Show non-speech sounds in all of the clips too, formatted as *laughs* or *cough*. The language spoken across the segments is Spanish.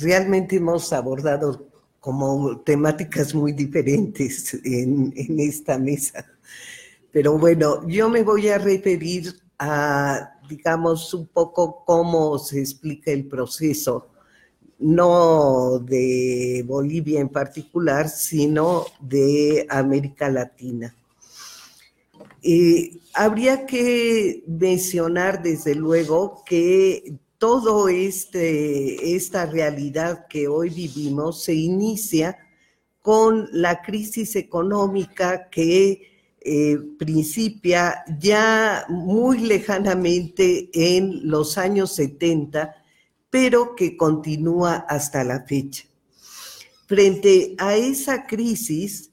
realmente hemos abordado como temáticas muy diferentes en, esta mesa. Pero bueno, yo me voy a referir a, digamos, un poco cómo se explica el proceso, no de Bolivia en particular, sino de América Latina. Eh, habría que mencionar, desde luego, que todo este, esta realidad que hoy vivimos se inicia con la crisis económica que eh, principia ya muy lejanamente en los años 70, pero que continúa hasta la fecha. Frente a esa crisis,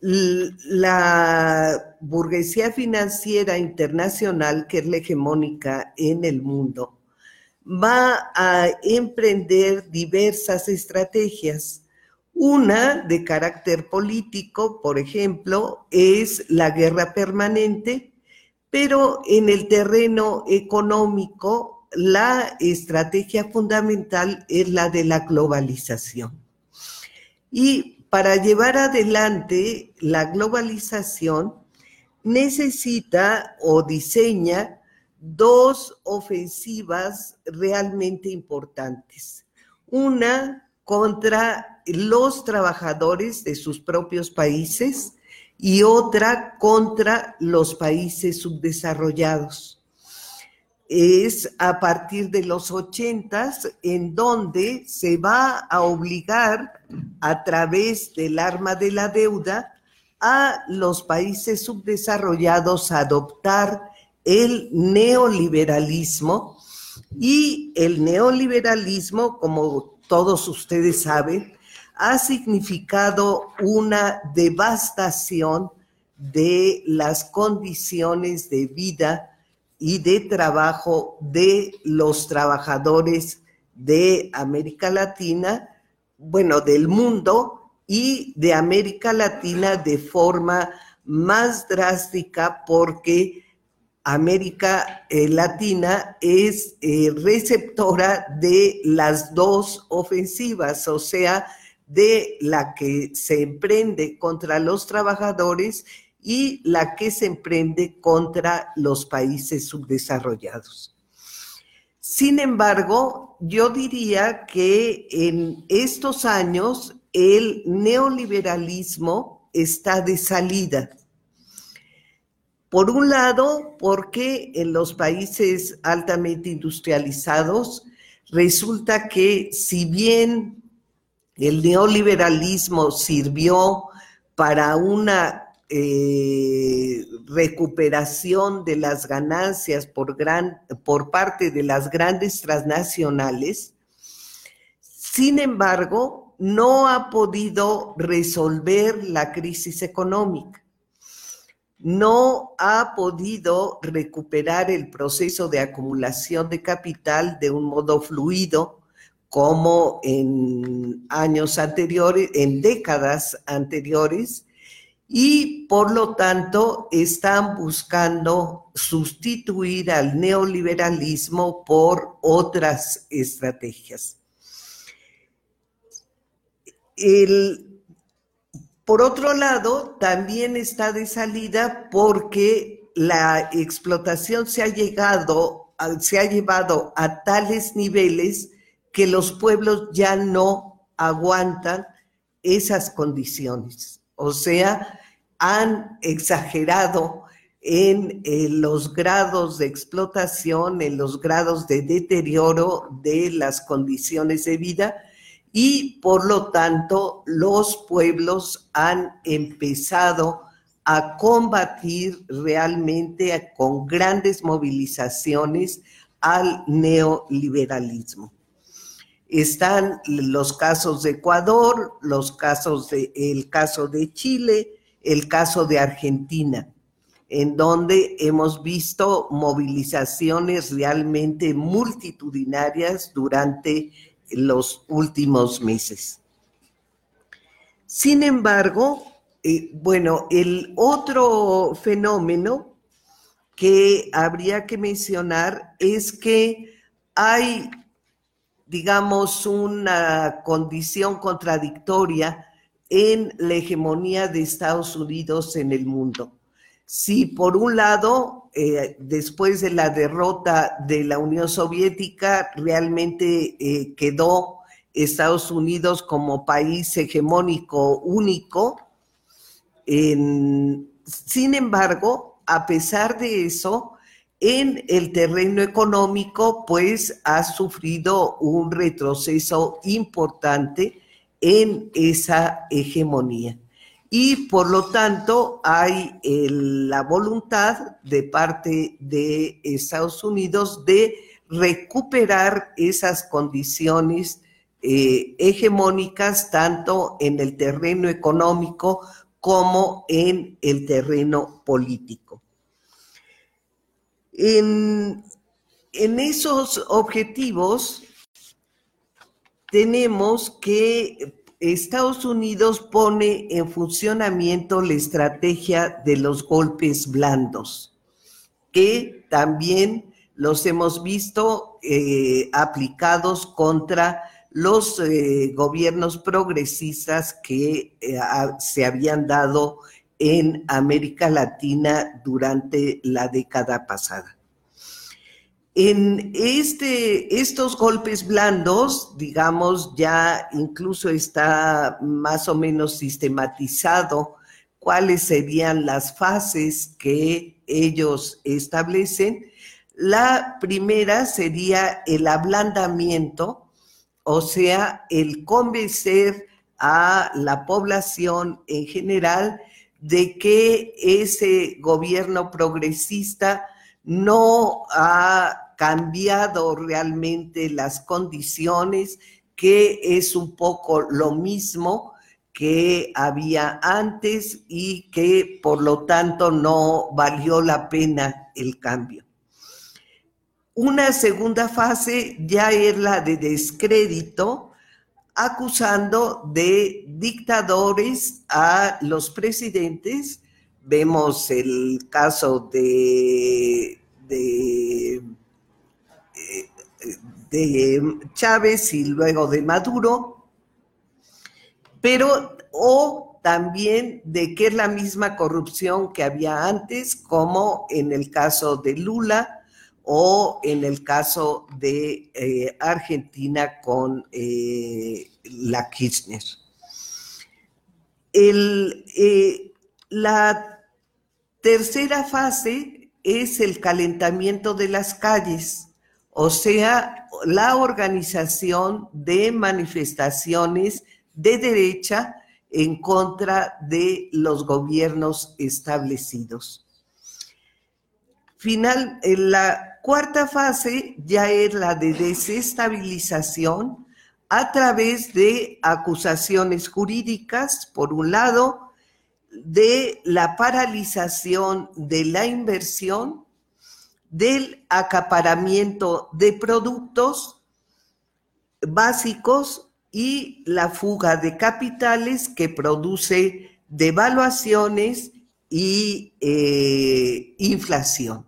la burguesía financiera internacional, que es la hegemónica en el mundo, va a emprender diversas estrategias una de carácter político, por ejemplo, es la guerra permanente, pero en el terreno económico la estrategia fundamental es la de la globalización. Y para llevar adelante la globalización necesita o diseña dos ofensivas realmente importantes. Una contra los trabajadores de sus propios países y otra contra los países subdesarrollados. Es a partir de los ochentas en donde se va a obligar a través del arma de la deuda a los países subdesarrollados a adoptar el neoliberalismo y el neoliberalismo, como todos ustedes saben, ha significado una devastación de las condiciones de vida y de trabajo de los trabajadores de América Latina, bueno, del mundo y de América Latina de forma más drástica porque América eh, Latina es eh, receptora de las dos ofensivas, o sea, de la que se emprende contra los trabajadores y la que se emprende contra los países subdesarrollados. Sin embargo, yo diría que en estos años el neoliberalismo está de salida por un lado, porque en los países altamente industrializados resulta que si bien el neoliberalismo sirvió para una eh, recuperación de las ganancias por, gran, por parte de las grandes transnacionales, sin embargo, no ha podido resolver la crisis económica no ha podido recuperar el proceso de acumulación de capital de un modo fluido como en años anteriores, en décadas anteriores, y por lo tanto están buscando sustituir al neoliberalismo por otras estrategias. El, por otro lado, también está de salida porque la explotación se ha llegado, se ha llevado a tales niveles que los pueblos ya no aguantan esas condiciones. O sea, han exagerado en, en, los grados de explotación, en los grados de deterioro de las condiciones de vida y por lo tanto los pueblos han empezado a combatir realmente con grandes movilizaciones al neoliberalismo. Están los casos de Ecuador, los casos de, el caso de Chile, el caso de Argentina, en donde hemos visto movilizaciones realmente multitudinarias durante los últimos meses. Sin embargo, eh, bueno, el otro fenómeno que habría que mencionar es que hay digamos, una condición contradictoria en la hegemonía de Estados Unidos en el mundo. Si por un lado, eh, después de la derrota de la Unión Soviética, realmente eh, quedó Estados Unidos como país hegemónico único, sin embargo, a pesar de eso, en el terreno económico, pues ha sufrido un retroceso importante en esa hegemonía. Y por lo tanto hay la voluntad de parte de Estados Unidos de recuperar esas condiciones eh, hegemónicas tanto en el terreno económico como en el terreno político. En, esos objetivos tenemos que Estados Unidos pone en funcionamiento la estrategia de los golpes blandos, que también los hemos visto eh, aplicados contra los eh, gobiernos progresistas que eh, se habían dado en América Latina durante la década pasada. En este, estos golpes blandos, digamos, ya incluso está más o menos sistematizado cuáles serían las fases que ellos establecen. La primera sería el ablandamiento, o sea, el convencer a la población en general de que ese gobierno progresista no ha cambiado realmente las condiciones, que es un poco lo mismo que había antes y que por lo tanto no valió la pena el cambio. Una segunda fase ya es la de descrédito, acusando de dictadores a los presidentes. Vemos el caso de, de, Chávez y luego de Maduro, pero o también de que es la misma corrupción que había antes, como en el caso de Lula, o en el caso de eh, Argentina con eh, la Kirchner. Eh, la tercera fase es el calentamiento de las calles, o sea, la organización de manifestaciones de derecha en contra de los gobiernos establecidos. Final, la cuarta fase ya es la de desestabilización a través de acusaciones jurídicas, por un lado, de la paralización de la inversión, del acaparamiento de productos básicos y la fuga de capitales que produce devaluaciones y eh, inflación.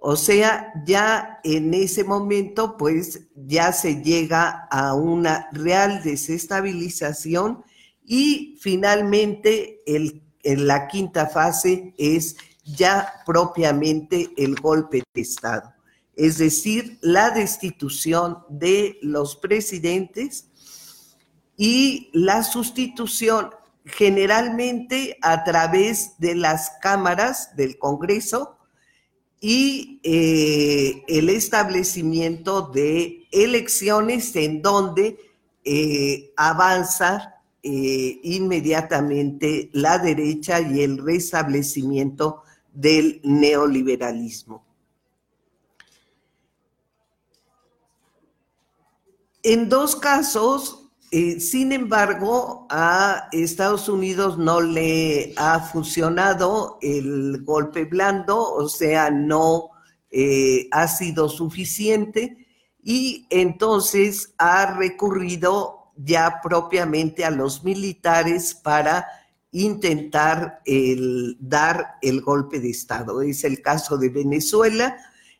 O sea, ya en ese momento, pues ya se llega a una real desestabilización y finalmente el, en la quinta fase es ya propiamente el golpe de Estado, es decir, la destitución de los presidentes y la sustitución generalmente a través de las cámaras del Congreso y eh, el establecimiento de elecciones en donde eh, avanza eh, inmediatamente la derecha y el restablecimiento del neoliberalismo. En dos casos, eh, sin embargo, a Estados Unidos no le ha funcionado el golpe blando, o sea, no eh, ha sido suficiente y entonces ha recurrido ya propiamente a los militares para intentar dar el golpe de Estado. Es el caso de Venezuela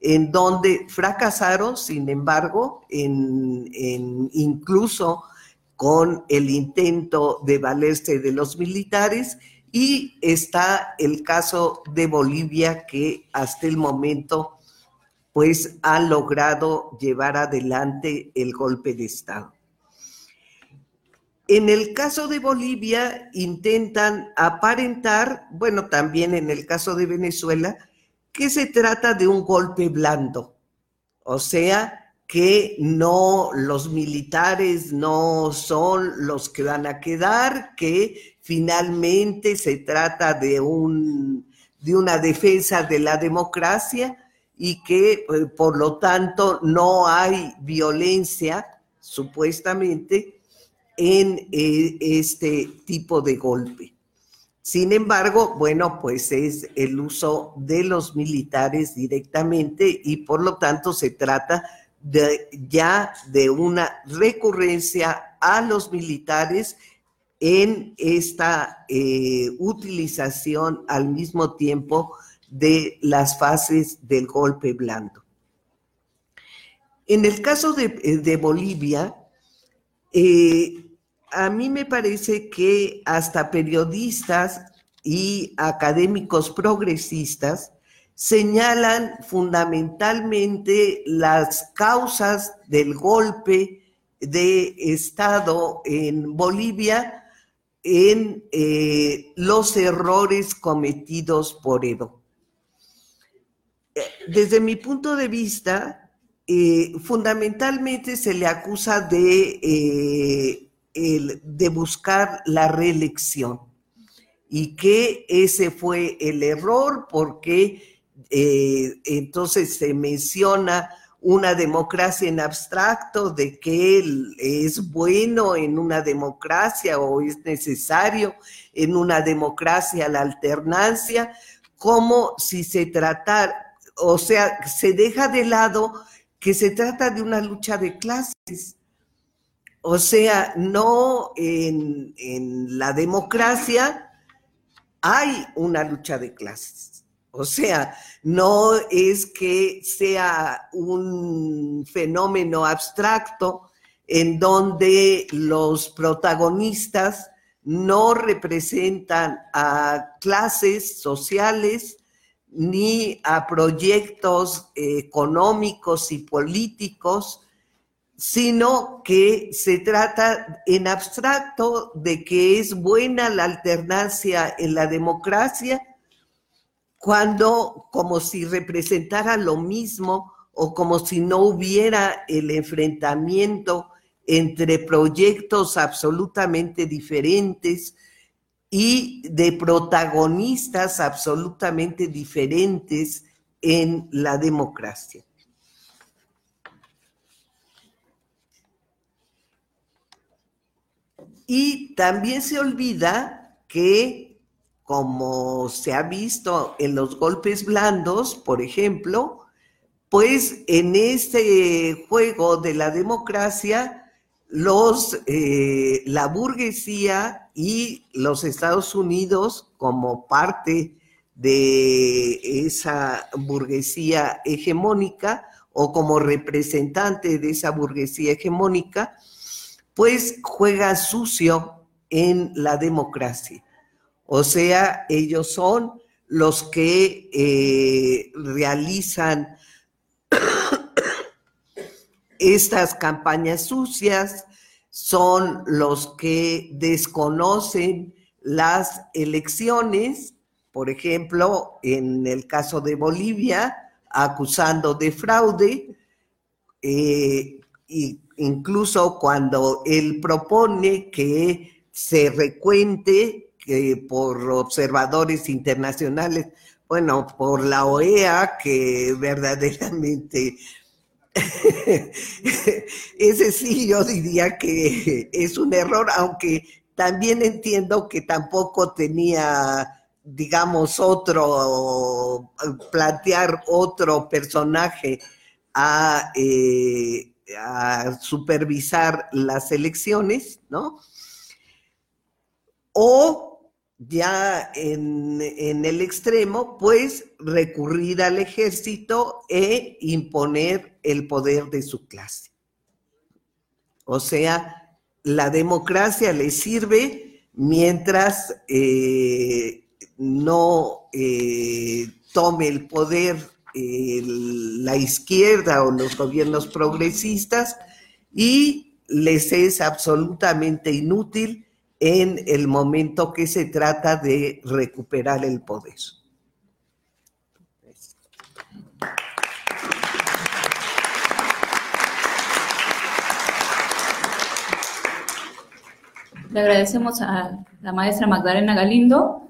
en donde fracasaron, sin embargo, en, incluso con el intento de valerse de los militares, y está el caso de Bolivia que hasta el momento pues ha logrado llevar adelante el golpe de Estado. En el caso de Bolivia intentan aparentar, bueno, también en el caso de Venezuela, que se trata de un golpe blando, o sea, que no los militares no son los que van a quedar, que finalmente se trata de un de una defensa de la democracia y que eh, por lo tanto no hay violencia supuestamente en eh, este tipo de golpe. Sin embargo, bueno, pues es el uso de los militares directamente y por lo tanto se trata de, ya de una recurrencia a los militares en esta eh, utilización al mismo tiempo de las fases del golpe blando. En el caso de, de Bolivia, eh, a mí me parece que hasta periodistas y académicos progresistas señalan fundamentalmente las causas del golpe de Estado en Bolivia en eh, los errores cometidos por Edo. Desde mi punto de vista, eh, fundamentalmente se le acusa de eh, de buscar la reelección. Y que ese fue el error porque eh, entonces se menciona una democracia en abstracto, de que es bueno en una democracia o es necesario en una democracia la alternancia, como si se tratara, o sea, se deja de lado que se trata de una lucha de clases o sea, no en, la democracia hay una lucha de clases. O sea, no es que sea un fenómeno abstracto en donde los protagonistas no representan a clases sociales ni a proyectos económicos y políticos sino que se trata en abstracto de que es buena la alternancia en la democracia cuando como si representara lo mismo o como si no hubiera el enfrentamiento entre proyectos absolutamente diferentes y de protagonistas absolutamente diferentes en la democracia. Y también se olvida que, como se ha visto en los golpes blandos, por ejemplo, pues en este juego de la democracia, los, eh, la burguesía y los Estados Unidos, como parte de esa burguesía hegemónica o como representante de esa burguesía hegemónica, pues juega sucio en la democracia. O sea, ellos son los que eh, realizan *coughs* estas campañas sucias, son los que desconocen las elecciones, por ejemplo, en el caso de Bolivia, acusando de fraude, eh, y incluso cuando él propone que se recuente que por observadores internacionales, bueno, por la OEA, que verdaderamente *laughs* ese sí yo diría que es un error, aunque también entiendo que tampoco tenía, digamos, otro, plantear otro personaje a eh, a supervisar las elecciones, ¿no? O ya en, en, el extremo, pues recurrir al ejército e imponer el poder de su clase. O sea, la democracia le sirve mientras eh, no eh, tome el poder la izquierda o los gobiernos progresistas y les es absolutamente inútil en el momento que se trata de recuperar el poder. Le agradecemos a la maestra Magdalena Galindo